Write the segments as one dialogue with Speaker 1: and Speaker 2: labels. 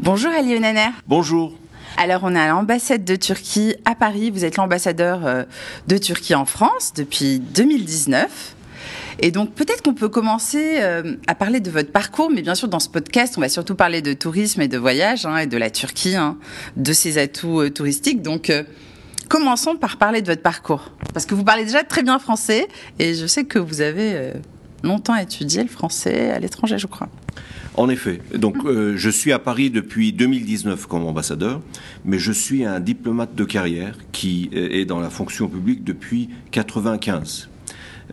Speaker 1: Bonjour Ali Onaner.
Speaker 2: Bonjour.
Speaker 1: Alors on est à l'ambassade de Turquie à Paris. Vous êtes l'ambassadeur euh, de Turquie en France depuis 2019. Et donc peut-être qu'on peut commencer euh, à parler de votre parcours, mais bien sûr dans ce podcast, on va surtout parler de tourisme et de voyage hein, et de la Turquie, hein, de ses atouts euh, touristiques. Donc commençons par parler de votre parcours, parce que vous parlez déjà très bien français et je sais que vous avez longtemps étudié le français à l'étranger, je crois.
Speaker 2: En effet. Donc, euh, je suis à Paris depuis 2019 comme ambassadeur, mais je suis un diplomate de carrière qui euh, est dans la fonction publique depuis 95.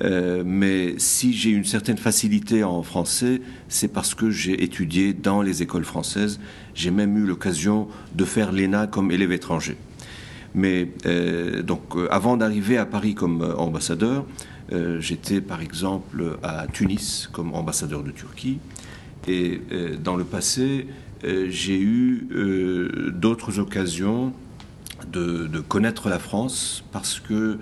Speaker 2: Euh, mais si j'ai une certaine facilité en français, c'est parce que j'ai étudié dans les écoles françaises. J'ai même eu l'occasion de faire l'ENA comme élève étranger. Mais donc, avant d'arriver à Paris comme ambassadeur, j'étais par exemple à Tunis comme ambassadeur de Turquie. Et euh, dans le passé, euh, j'ai eu euh, d'autres occasions de, connaître la France parce que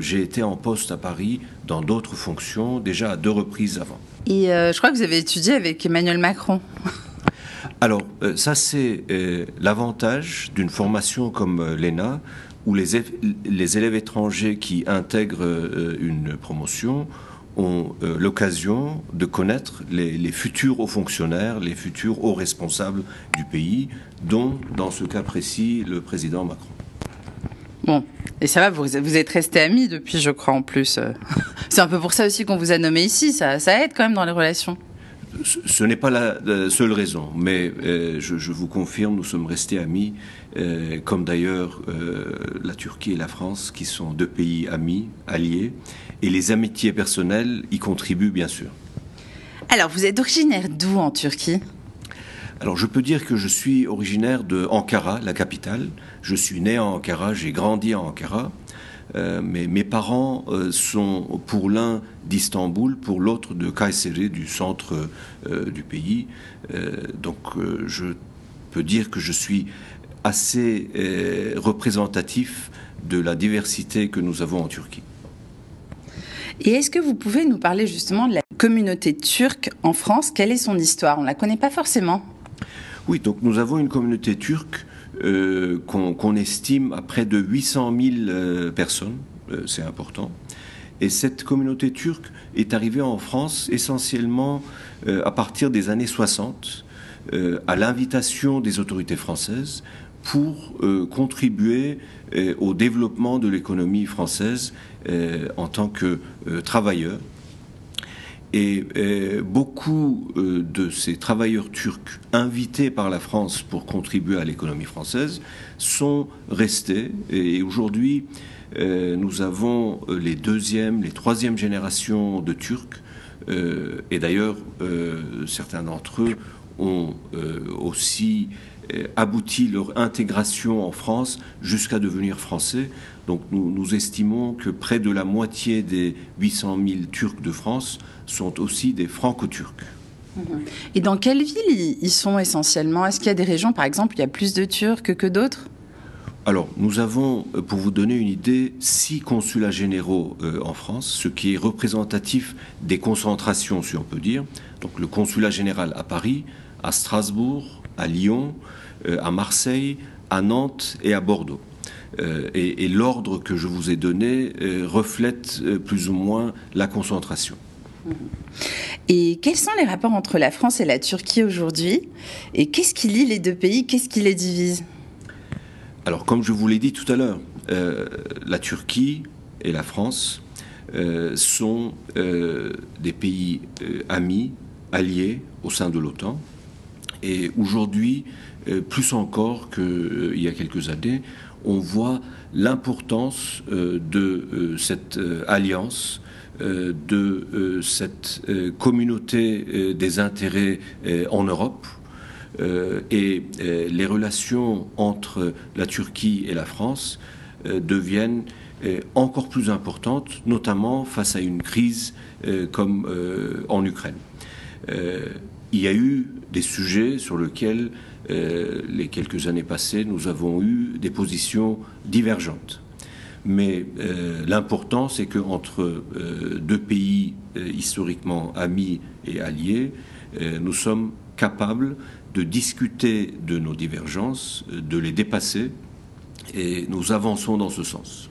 Speaker 2: j'ai été en poste à Paris dans d'autres fonctions déjà à deux reprises avant.
Speaker 1: Et je crois que vous avez étudié avec Emmanuel Macron.
Speaker 2: Alors, ça c'est l'avantage d'une formation comme l'ENA, où les, les, élèves étrangers qui intègrent une promotion ont euh, l'occasion de connaître les, futurs hauts fonctionnaires, les futurs hauts responsables du pays, dont, dans ce cas précis, le président Macron.
Speaker 1: Bon, et ça va, vous, vous êtes resté amis depuis, je crois, en plus. C'est un peu pour ça aussi qu'on vous a nommé ici, ça, ça aide quand même dans les relations
Speaker 2: ce n'est pas la seule raison, mais euh, je, vous confirme, nous sommes restés amis, euh, comme d'ailleurs la Turquie et la France, qui sont deux pays amis, alliés, et les amitiés personnelles y contribuent bien sûr.
Speaker 1: Alors, vous êtes originaire d'où en Turquie?
Speaker 2: Alors je peux dire que je suis originaire de Ankara, la capitale. Je suis né en Ankara, j'ai grandi en Ankara. Euh, mais mes parents euh, sont pour l'un d'Istanbul, pour l'autre de Kayseri, du centre euh, du pays. donc je peux dire que je suis assez représentatif de la diversité que nous avons en Turquie.
Speaker 1: Et est-ce que vous pouvez nous parler justement de la communauté turque en France? Quelle est son histoire? On ne la connaît pas forcément.
Speaker 2: Oui, donc nous avons une communauté turque euh, qu'on estime à près de 800 000 euh, personnes, euh, c'est important. Et cette communauté turque est arrivée en France essentiellement à partir des années 60, à l'invitation des autorités françaises pour contribuer au développement de l'économie française euh, en tant que euh, travailleurs. Et euh, beaucoup de ces travailleurs turcs invités par la France pour contribuer à l'économie française sont restés. Et aujourd'hui, nous avons les deuxième, les troisième générations de Turcs. et d'ailleurs, certains d'entre eux ont aussi abouti leur intégration en France jusqu'à devenir français. Donc nous, estimons que près de la moitié des 800 000 Turcs de France sont aussi des franco-turcs.
Speaker 1: Et dans quelles villes ils sont essentiellement? Est-ce qu'il y a des régions, par exemple, où il y a plus de Turcs que d'autres?
Speaker 2: Alors, nous avons, pour vous donner une idée, six consulats généraux euh, en France, ce qui est représentatif des concentrations, si on peut dire. Donc, le consulat général à Paris, à Strasbourg, à Lyon, euh, à Marseille, à Nantes et à Bordeaux. Euh, et, l'ordre que je vous ai donné euh, reflète plus ou moins la concentration.
Speaker 1: Et quels sont les rapports entre la France et la Turquie aujourd'hui? Et qu'est-ce qui lie les deux pays? Qu'est-ce qui les divise?
Speaker 2: Alors, comme je vous l'ai dit tout à l'heure, la Turquie et la France sont des pays amis, alliés au sein de l'OTAN. Et aujourd'hui, plus encore qu'il y a quelques années, on voit l'importance euh, de euh, cette euh, alliance, de cette communauté des intérêts en Europe. et les relations entre la Turquie et la France deviennent encore plus importantes, notamment face à une crise comme en Ukraine. il y a eu des sujets sur lesquels euh, les quelques années passées, nous avons eu des positions divergentes. Mais euh, l'important, c'est qu'entre euh, deux pays historiquement amis et alliés, nous sommes capables de discuter de nos divergences, de les dépasser, et nous avançons dans ce sens.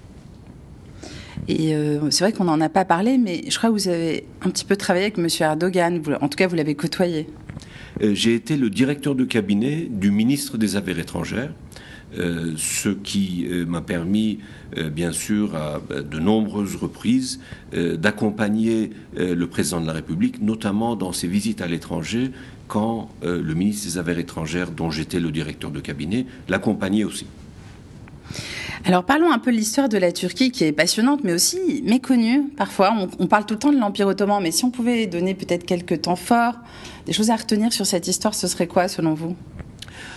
Speaker 1: Et c'est vrai qu'on n'en a pas parlé, mais je crois que vous avez un petit peu travaillé avec M. Erdogan. en tout cas, vous l'avez côtoyé.
Speaker 2: Euh, j'ai été le directeur de cabinet du ministre des Affaires étrangères. Euh, ce qui m'a permis, bien sûr, à de nombreuses reprises, d'accompagner le président de la République, notamment dans ses visites à l'étranger, quand le ministre des Affaires étrangères, dont j'étais le directeur de cabinet, l'accompagnait aussi.
Speaker 1: Alors parlons un peu de l'histoire de la Turquie qui est passionnante mais aussi méconnue parfois. On, parle tout le temps de l'Empire ottoman mais si on pouvait donner peut-être quelques temps forts, des choses à retenir sur cette histoire, ce serait quoi selon vous?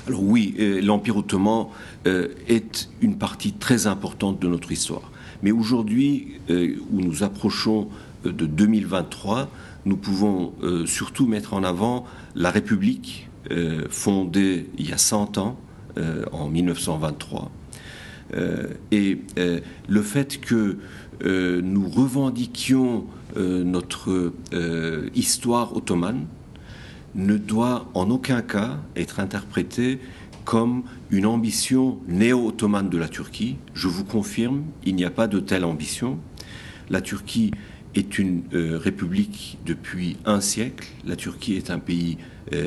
Speaker 2: Alors oui, euh, l'Empire ottoman euh, est une partie très importante de notre histoire. Mais aujourd'hui, euh, où nous approchons de 2023, nous pouvons surtout mettre en avant la République fondée il y a 100 ans, en 1923 euh, et euh, le fait que euh, nous revendiquions notre histoire ottomane ne doit en aucun cas être interprété comme une ambition néo-ottomane de la Turquie. Je vous confirme, il n'y a pas de telle ambition. La Turquie est une république depuis un siècle. La Turquie est un pays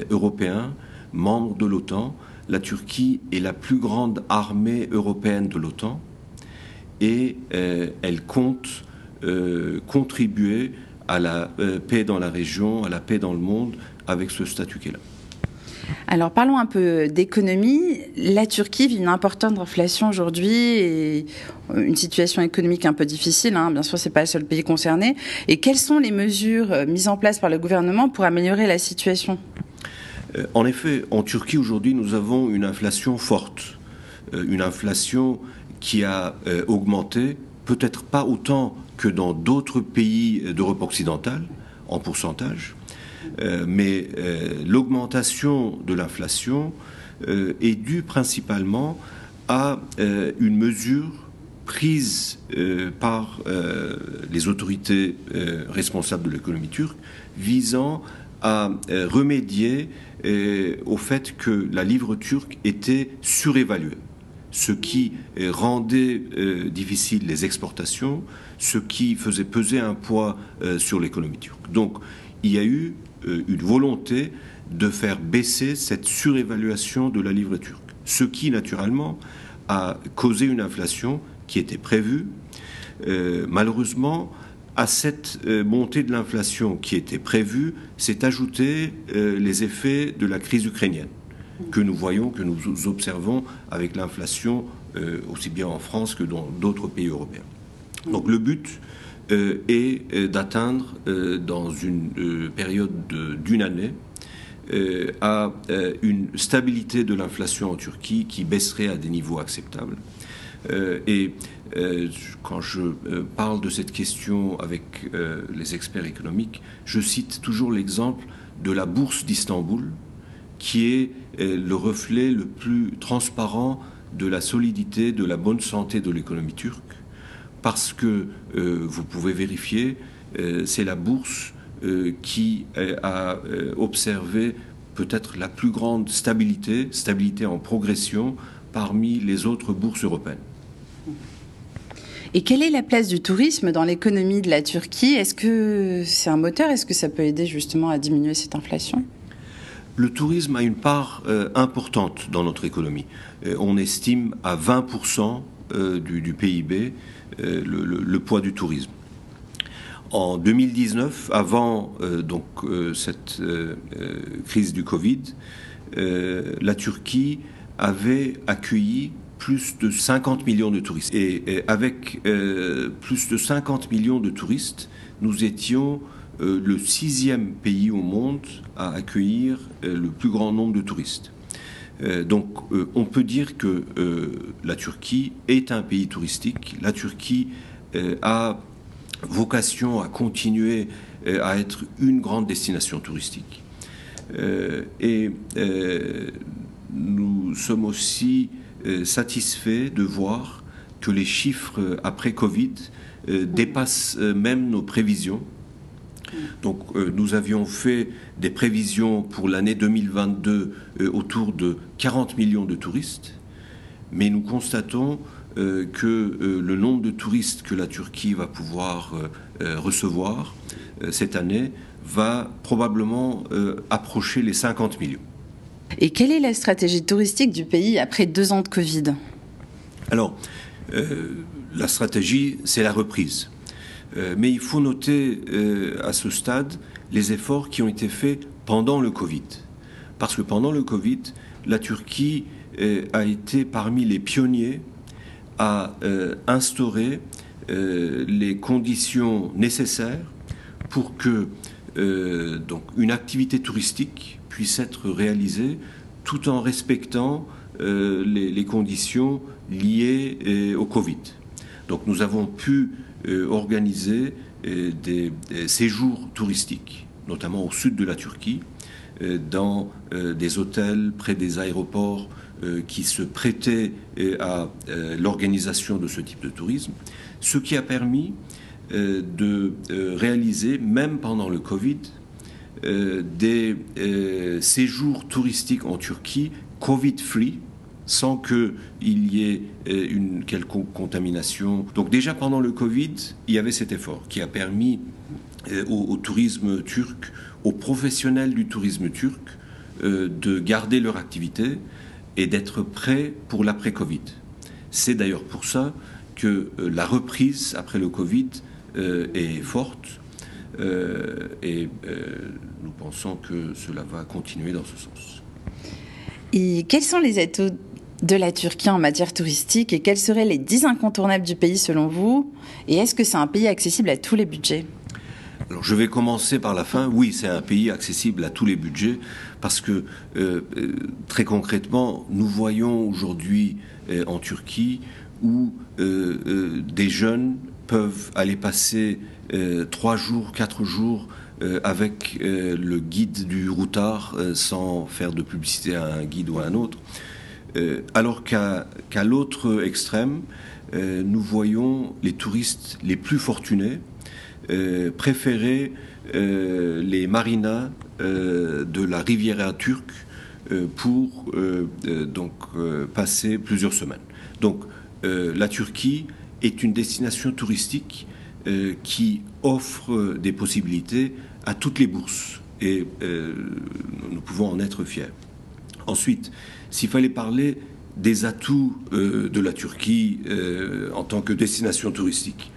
Speaker 2: européen, membre de l'OTAN la Turquie est la plus grande armée européenne de l'OTAN et euh, elle compte euh, contribuer à la euh, paix dans la région, à la paix dans le monde avec ce statut qu'elle a.
Speaker 1: Alors parlons un peu d'économie. La Turquie vit une importante inflation aujourd'hui et une situation économique un peu difficile. Hein. Bien sûr, c'est pas le seul pays concerné. Et quelles sont les mesures mises en place par le gouvernement pour améliorer la situation?
Speaker 2: En effet, en Turquie aujourd'hui, nous avons une inflation forte, euh, une inflation qui a euh, augmenté, peut-être pas autant que dans d'autres pays d'Europe occidentale, en pourcentage, mais l'augmentation de l'inflation est due principalement à une mesure prise par les autorités responsables de l'économie turque visant à remédier au fait que la livre turque était surévaluée, ce qui rendait euh, difficile les exportations, ce qui faisait peser un poids euh, sur l'économie turque. Donc il y a eu euh, une volonté de faire baisser cette surévaluation de la livre turque, ce qui naturellement a causé une inflation qui était prévue. malheureusement, à cette euh, montée de l'inflation qui était prévue s'est ajouté euh, les effets de la crise ukrainienne que nous voyons, que nous observons avec l'inflation euh, aussi bien en France que dans d'autres pays européens. Donc le but est d'atteindre dans une période d'une année à une stabilité de l'inflation en Turquie qui baisserait à des niveaux acceptables. et quand je euh, parle de cette question avec euh, les experts économiques, je cite toujours l'exemple de la bourse d'Istanbul, qui est le reflet le plus transparent de la solidité, de la bonne santé de l'économie turque, parce que vous pouvez vérifier, c'est la bourse qui a observé peut-être la plus grande stabilité, stabilité en progression parmi les autres bourses européennes.
Speaker 1: Et quelle est la place du tourisme dans l'économie de la Turquie? Est-ce que c'est un moteur? Est-ce que ça peut aider justement à diminuer cette inflation?
Speaker 2: Le tourisme a une part euh, importante dans notre économie. Euh, on estime à 20% euh, du, PIB le, poids du tourisme. En 2019, avant donc cette crise du Covid, la Turquie avait accueilli plus de 50 millions de touristes. Et, avec euh, plus de 50 millions de touristes, nous étions euh, le sixième pays au monde à accueillir euh, le plus grand nombre de touristes. donc on peut dire que la Turquie est un pays touristique. La Turquie a vocation à continuer à être une grande destination touristique. et nous sommes aussi satisfait de voir que les chiffres après Covid euh, dépassent euh, même nos prévisions. Donc nous avions fait des prévisions pour l'année 2022 autour de 40 millions de touristes, mais nous constatons que le nombre de touristes que la Turquie va pouvoir recevoir cette année va probablement approcher les 50 millions.
Speaker 1: Et quelle est la stratégie touristique du pays après deux ans de Covid?
Speaker 2: Alors, euh, la stratégie, c'est la reprise. Euh, mais il faut noter euh, à ce stade les efforts qui ont été faits pendant le Covid. Parce que pendant le Covid, la Turquie a été parmi les pionniers à instaurer les conditions nécessaires pour que donc une activité touristique puisse être réalisée tout en respectant euh, les, conditions liées euh, au Covid. Donc nous avons pu euh, organiser des, séjours touristiques, notamment au sud de la Turquie, dans des hôtels près des aéroports qui se prêtaient à l'organisation de ce type de tourisme, ce qui a permis de réaliser, même pendant le Covid, euh, des euh, séjours touristiques en Turquie Covid-free, sans qu'il y ait euh, une quelconque contamination. Donc déjà pendant le Covid, il y avait cet effort qui a permis au, tourisme turc, aux professionnels du tourisme turc, de garder leur activité et d'être prêts pour l'après-Covid. C'est d'ailleurs pour ça que la reprise après le Covid est forte euh, et euh, nous pensons que cela va continuer dans ce sens.
Speaker 1: Et quels sont les atouts de la Turquie en matière touristique et quels seraient les 10 incontournables du pays selon vous? Et est-ce que c'est un pays accessible à tous les budgets?
Speaker 2: Alors je vais commencer par la fin. Oui, c'est un pays accessible à tous les budgets parce que euh, très concrètement, nous voyons aujourd'hui en Turquie où des jeunes peuvent aller passer euh, trois jours, quatre jours euh, avec euh, le guide du routard sans faire de publicité à un guide ou à un autre. alors qu'à l'autre extrême, nous voyons les touristes les plus fortunés préférer les marinas de la Riviera turque pour donc passer plusieurs semaines. Donc la Turquie est une destination touristique euh, qui offre des possibilités à toutes les bourses et euh, nous pouvons en être fiers. Ensuite, s'il fallait parler des atouts euh, de la Turquie en tant que destination touristique,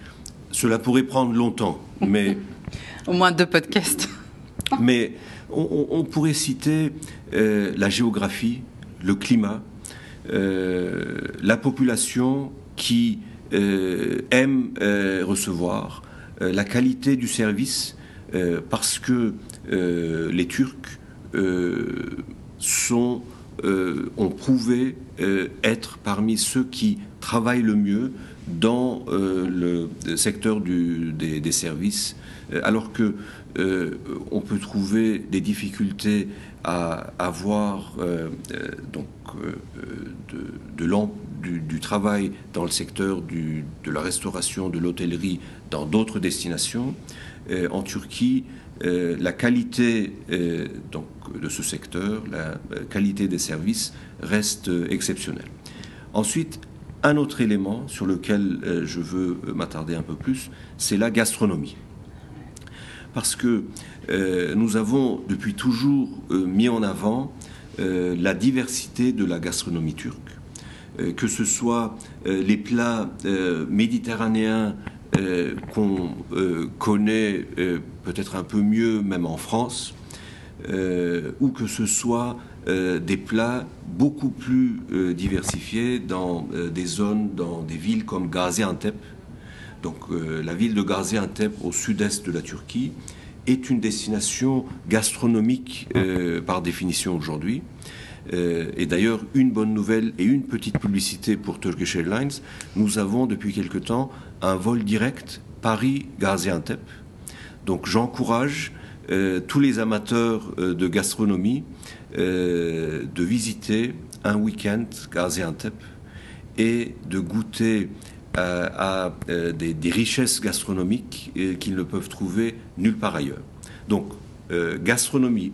Speaker 2: cela pourrait prendre longtemps, mais...
Speaker 1: Au moins deux podcasts.
Speaker 2: mais on, pourrait citer la géographie, le climat, la population qui aiment euh, recevoir, euh, la qualité du service, parce que les Turcs sont, ont prouvé être parmi ceux qui travaillent le mieux dans le secteur des, services, alors que on peut trouver des difficultés à avoir donc de, de du, travail dans le secteur de la restauration, de l'hôtellerie, dans d'autres destinations. Euh, en Turquie, euh, la qualité euh, de ce secteur, la qualité des services reste exceptionnelle. Ensuite, un autre élément sur lequel je veux m'attarder un peu plus, c'est la gastronomie. Parce que nous avons depuis toujours mis en avant la diversité de la gastronomie turque que ce soit euh, les plats euh, méditerranéens qu'on connaît peut-être un peu mieux même en France, ou que ce soit des plats beaucoup plus diversifiés dans des zones, dans des villes comme Gaziantep. Donc la ville de Gaziantep au sud-est de la Turquie est une destination gastronomique par définition aujourd'hui. Euh, et d'ailleurs, une bonne nouvelle et une petite publicité pour Turkish Airlines, nous avons depuis quelque temps un vol direct Paris-Gaziantep. Donc j'encourage euh, tous les amateurs euh, de gastronomie de visiter un week-end Gaziantep et de goûter à, des, richesses gastronomiques qu'ils ne peuvent trouver nulle part ailleurs. Donc, gastronomie,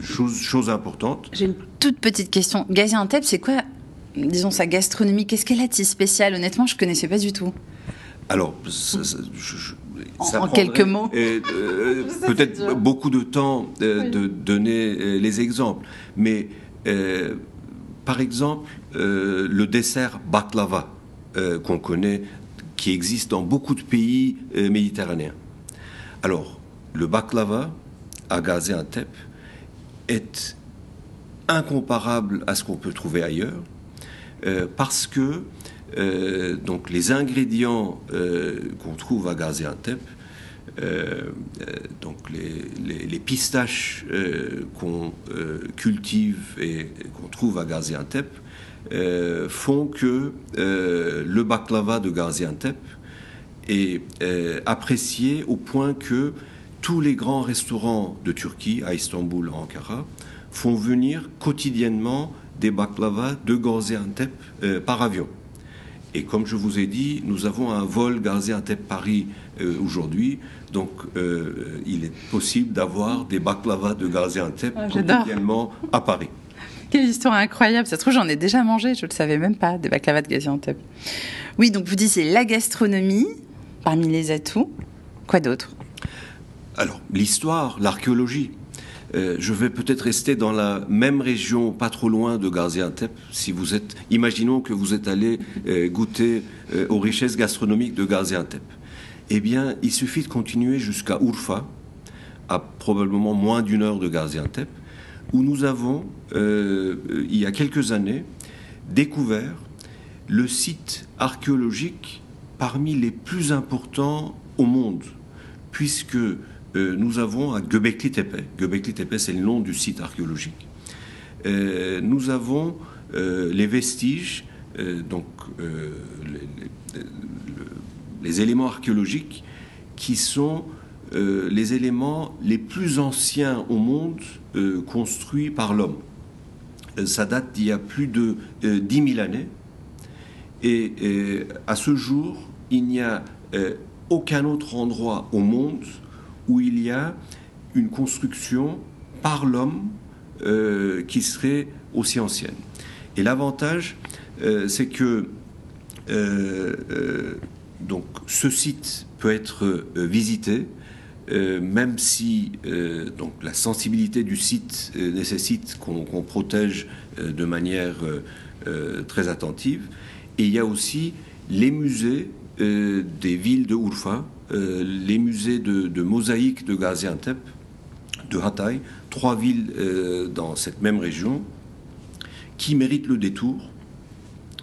Speaker 2: chose, chose importante.
Speaker 1: J'ai une toute petite question. Gaziantep, c'est quoi, disons, sa gastronomie? Qu'est-ce qu'elle a de si spécial? Honnêtement, je ne connaissais pas du tout.
Speaker 2: Alors,
Speaker 1: en, quelques mots.
Speaker 2: Euh, peut-être beaucoup de temps euh, de donner euh, les exemples. Mais par exemple, le dessert baklava qu'on connaît, qui existe dans beaucoup de pays méditerranéens. Alors, le baklava à Gaziantep est incomparable à ce qu'on peut trouver ailleurs, parce que euh, donc les ingrédients euh, qu'on trouve à Gaziantep, euh, donc les, pistaches qu'on cultive et qu'on trouve à Gaziantep, font que le baklava de Gaziantep est apprécié au point que tous les grands restaurants de Turquie, à Istanbul, à Ankara, font venir quotidiennement des baklavas de Gaziantep par avion. Et comme je vous ai dit, nous avons un vol Gaziantep-Paris euh, aujourd'hui. Donc, euh, il est possible d'avoir des baklavas de Gaziantep ah, quotidiennement à Paris.
Speaker 1: Quelle histoire incroyable. Ça se trouve, j'en ai déjà mangé. Je ne le savais même pas, des baklavas de Gaziantep. Oui, donc vous disiez la gastronomie parmi les atouts. Quoi d'autre?
Speaker 2: Alors, l'histoire, l'archéologie. Euh, je vais peut-être rester dans la même région, pas trop loin de Gaziantep. Si vous êtes, imaginons que vous êtes allé euh, goûter euh, aux richesses gastronomiques de Gaziantep. Eh bien, il suffit de continuer jusqu'à Urfa, à probablement moins d'une heure de Gaziantep, où nous avons, il y a quelques années, découvert le site archéologique parmi les plus importants au monde, puisque nous avons à Göbekli Tepe, Göbekli Tepe c'est le nom du site archéologique, euh, nous avons euh, les vestiges, donc les, éléments archéologiques qui sont les éléments les plus anciens au monde construits par l'homme. ça date d'il y a plus de 10 000 années. Et à ce jour, il n'y a aucun autre endroit au monde où il y a une construction par l'homme euh, qui serait aussi ancienne. Et l'avantage, euh, c'est que euh, donc, ce site peut être visité, même si donc, la sensibilité du site nécessite qu'on protège de manière très attentive. Et il y a aussi les musées des villes de Urfa, euh, les musées de, mosaïque de Gaziantep, de Hatay, trois villes euh, dans cette même région, qui méritent le détour.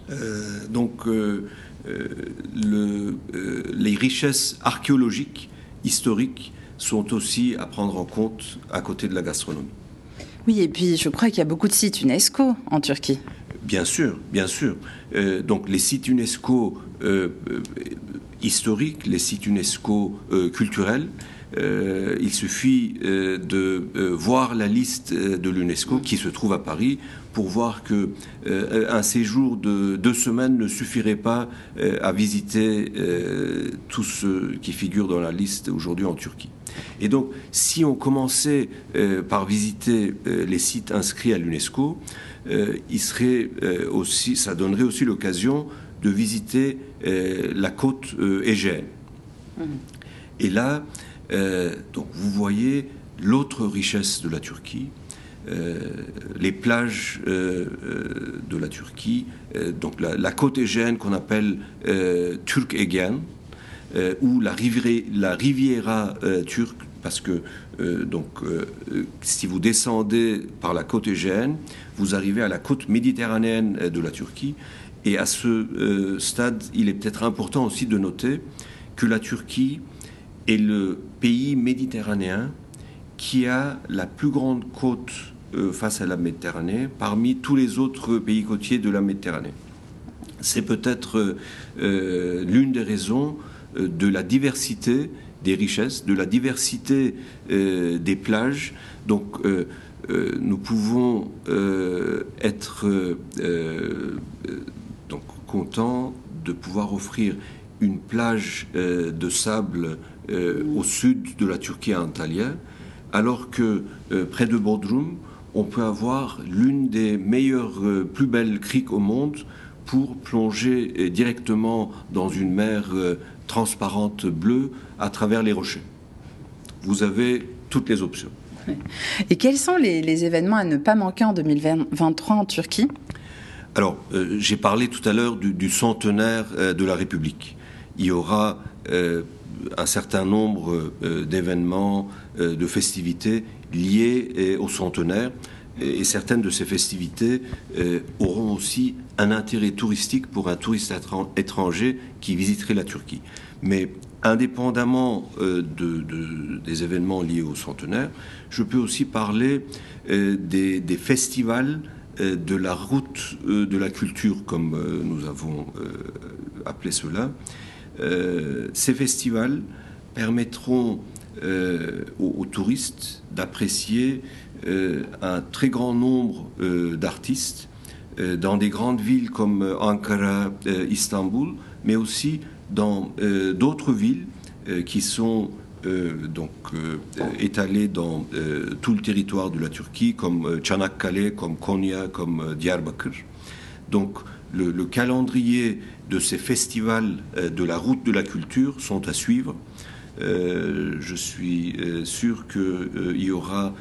Speaker 2: Euh, donc, les richesses archéologiques, historiques, sont aussi à prendre en compte à côté de la gastronomie.
Speaker 1: Oui, et puis je crois qu'il y a beaucoup de sites UNESCO en Turquie.
Speaker 2: Bien sûr, bien sûr. donc les sites UNESCO historiques, les sites UNESCO euh, culturels. Euh, il suffit euh, de voir la liste de l'UNESCO qui se trouve à Paris pour voir que un séjour de deux semaines ne suffirait pas à visiter tout ce qui figure dans la liste aujourd'hui en Turquie. Et donc, si on commençait par visiter les sites inscrits à l'UNESCO, il serait aussi, ça donnerait aussi l'occasion de visiter euh, la côte euh, égéenne. Mhm. Et là, euh, donc vous voyez l'autre richesse de la Turquie, les plages de la Turquie, donc la, côte égéenne qu'on appelle Turk Egen, ou la, riviera, la Riviera turque, parce que donc si vous descendez par la côte égéenne, vous arrivez à la côte méditerranéenne de la Turquie, et à ce euh, stade, il est peut-être important aussi de noter que la Turquie est le pays méditerranéen qui a la plus grande côte euh, face à la Méditerranée parmi tous les autres pays côtiers de la Méditerranée. C'est peut-être euh, l'une des raisons de la diversité des richesses, de la diversité des plages. Donc, nous pouvons être content de pouvoir offrir une plage de sable au sud de la Turquie à Antalya, alors que près de Bodrum, on peut avoir l'une des meilleures, plus belles criques au monde pour plonger directement dans une mer transparente bleue à travers les rochers. Vous avez toutes les options.
Speaker 1: Et quels sont les, événements à ne pas manquer en 2023 en Turquie?
Speaker 2: Alors, euh, j'ai parlé tout à l'heure du, centenaire euh, de la République. Il y aura euh, un certain nombre d'événements, de festivités liées au centenaire. Et, certaines de ces festivités auront aussi un intérêt touristique pour un touriste étranger qui visiterait la Turquie. Mais indépendamment de, des événements liés au centenaire, je peux aussi parler des, festivals de la route euh, de la culture, comme nous avons appelé cela. ces festivals permettront aux, touristes d'apprécier un très grand nombre d'artistes dans des grandes villes comme Ankara, Istanbul, mais aussi dans d'autres villes qui sont euh, donc euh, étalés dans euh, tout le territoire de la Turquie, comme Çanakkale, comme Konya, comme Diyarbakır. Donc le, calendrier de ces festivals de la route de la culture sont à suivre. je suis sûr qu'il y aura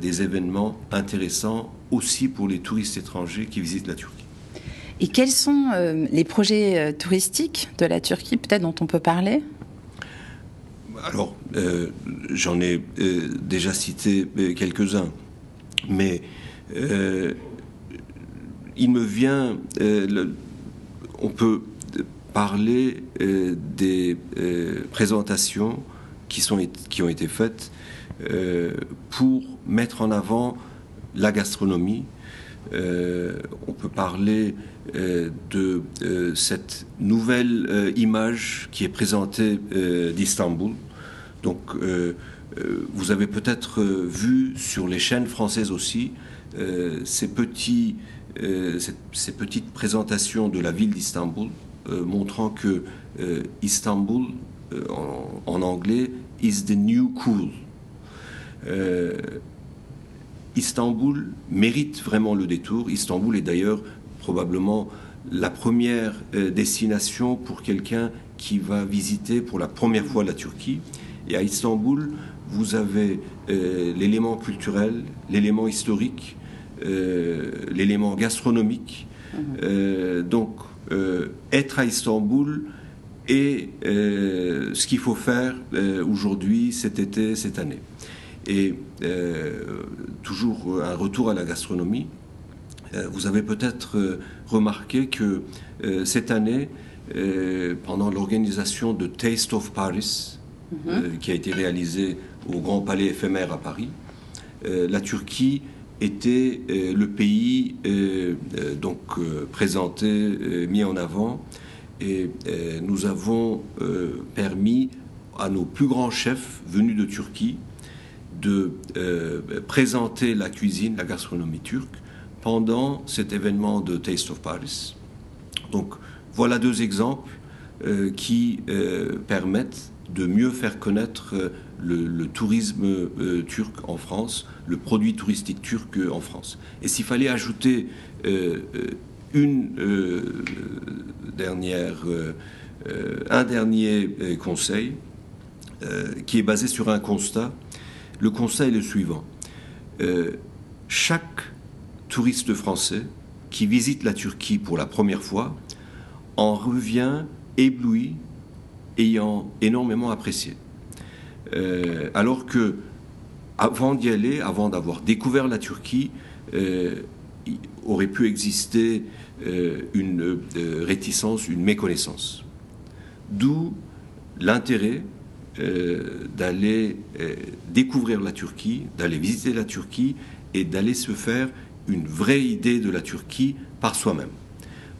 Speaker 2: des événements intéressants aussi pour les touristes étrangers qui visitent la Turquie.
Speaker 1: Et quels sont les projets touristiques de la Turquie, peut-être dont on peut parler?
Speaker 2: Alors, euh, j'en ai euh, déjà cité euh, quelques-uns, mais il me vient, on peut parler des présentations qui, ont été faites pour mettre en avant la gastronomie. on peut parler de cette nouvelle image qui est présentée d'Istanbul, donc, euh, euh, vous avez peut-être euh, vu sur les chaînes françaises aussi ces, petites présentations de la ville d'Istanbul montrant que Istanbul, en, anglais, is the new cool. Istanbul mérite vraiment le détour. Istanbul est d'ailleurs probablement la première destination pour quelqu'un qui va visiter pour la première fois la Turquie. Et à Istanbul, vous avez euh, l'élément culturel, l'élément historique, euh, l'élément gastronomique. Mhm. Euh, donc, être à Istanbul est ce qu'il faut faire aujourd'hui, cet été, cette année. Et toujours un retour à la gastronomie. vous avez peut-être remarqué que cette année, pendant l'organisation de Taste of Paris, euh, qui a été réalisé au Grand Palais éphémère à Paris. Euh, la Turquie était euh, le pays donc présenté, mis en avant, et nous avons permis à nos plus grands chefs venus de Turquie de présenter la cuisine, la gastronomie turque pendant cet événement de Taste of Paris. Donc voilà deux exemples qui permettent de mieux faire connaître euh, le, tourisme euh, turc en France, le produit touristique turc en France. Et s'il fallait ajouter euh, une dernière, un dernier conseil, qui est basé sur un constat, le constat est le suivant. chaque touriste français qui visite la Turquie pour la première fois en revient ébloui ayant énormément apprécié. Euh, alors que, avant d'y aller, avant d'avoir découvert la Turquie, euh, aurait pu exister euh, une réticence, une méconnaissance. D'où l'intérêt d'aller découvrir la Turquie, d'aller visiter la Turquie et d'aller se faire une vraie idée de la Turquie par soi-même.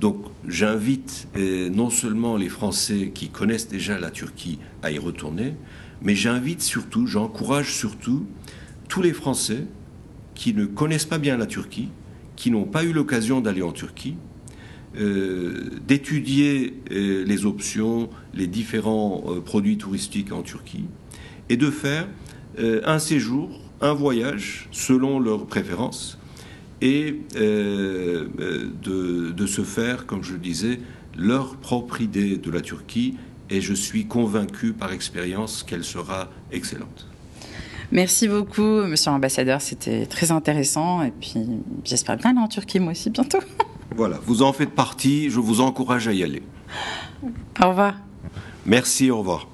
Speaker 2: Donc j'invite euh, non seulement les Français qui connaissent déjà la Turquie à y retourner, mais j'invite surtout, j'encourage surtout tous les Français qui ne connaissent pas bien la Turquie, qui n'ont pas eu l'occasion d'aller en Turquie, d'étudier les options, les différents produits touristiques en Turquie, et de faire un séjour, un voyage selon leurs préférences, et de, de se faire, comme je le disais, leur propre idée de la Turquie et je suis convaincu par expérience qu'elle sera excellente.
Speaker 1: Merci beaucoup, monsieur l'ambassadeur. C'était très intéressant. Et puis, j'espère bien aller en Turquie, moi aussi, bientôt.
Speaker 2: Voilà, vous en faites partie. Je vous encourage à y aller.
Speaker 1: Au revoir.
Speaker 2: Merci, au revoir.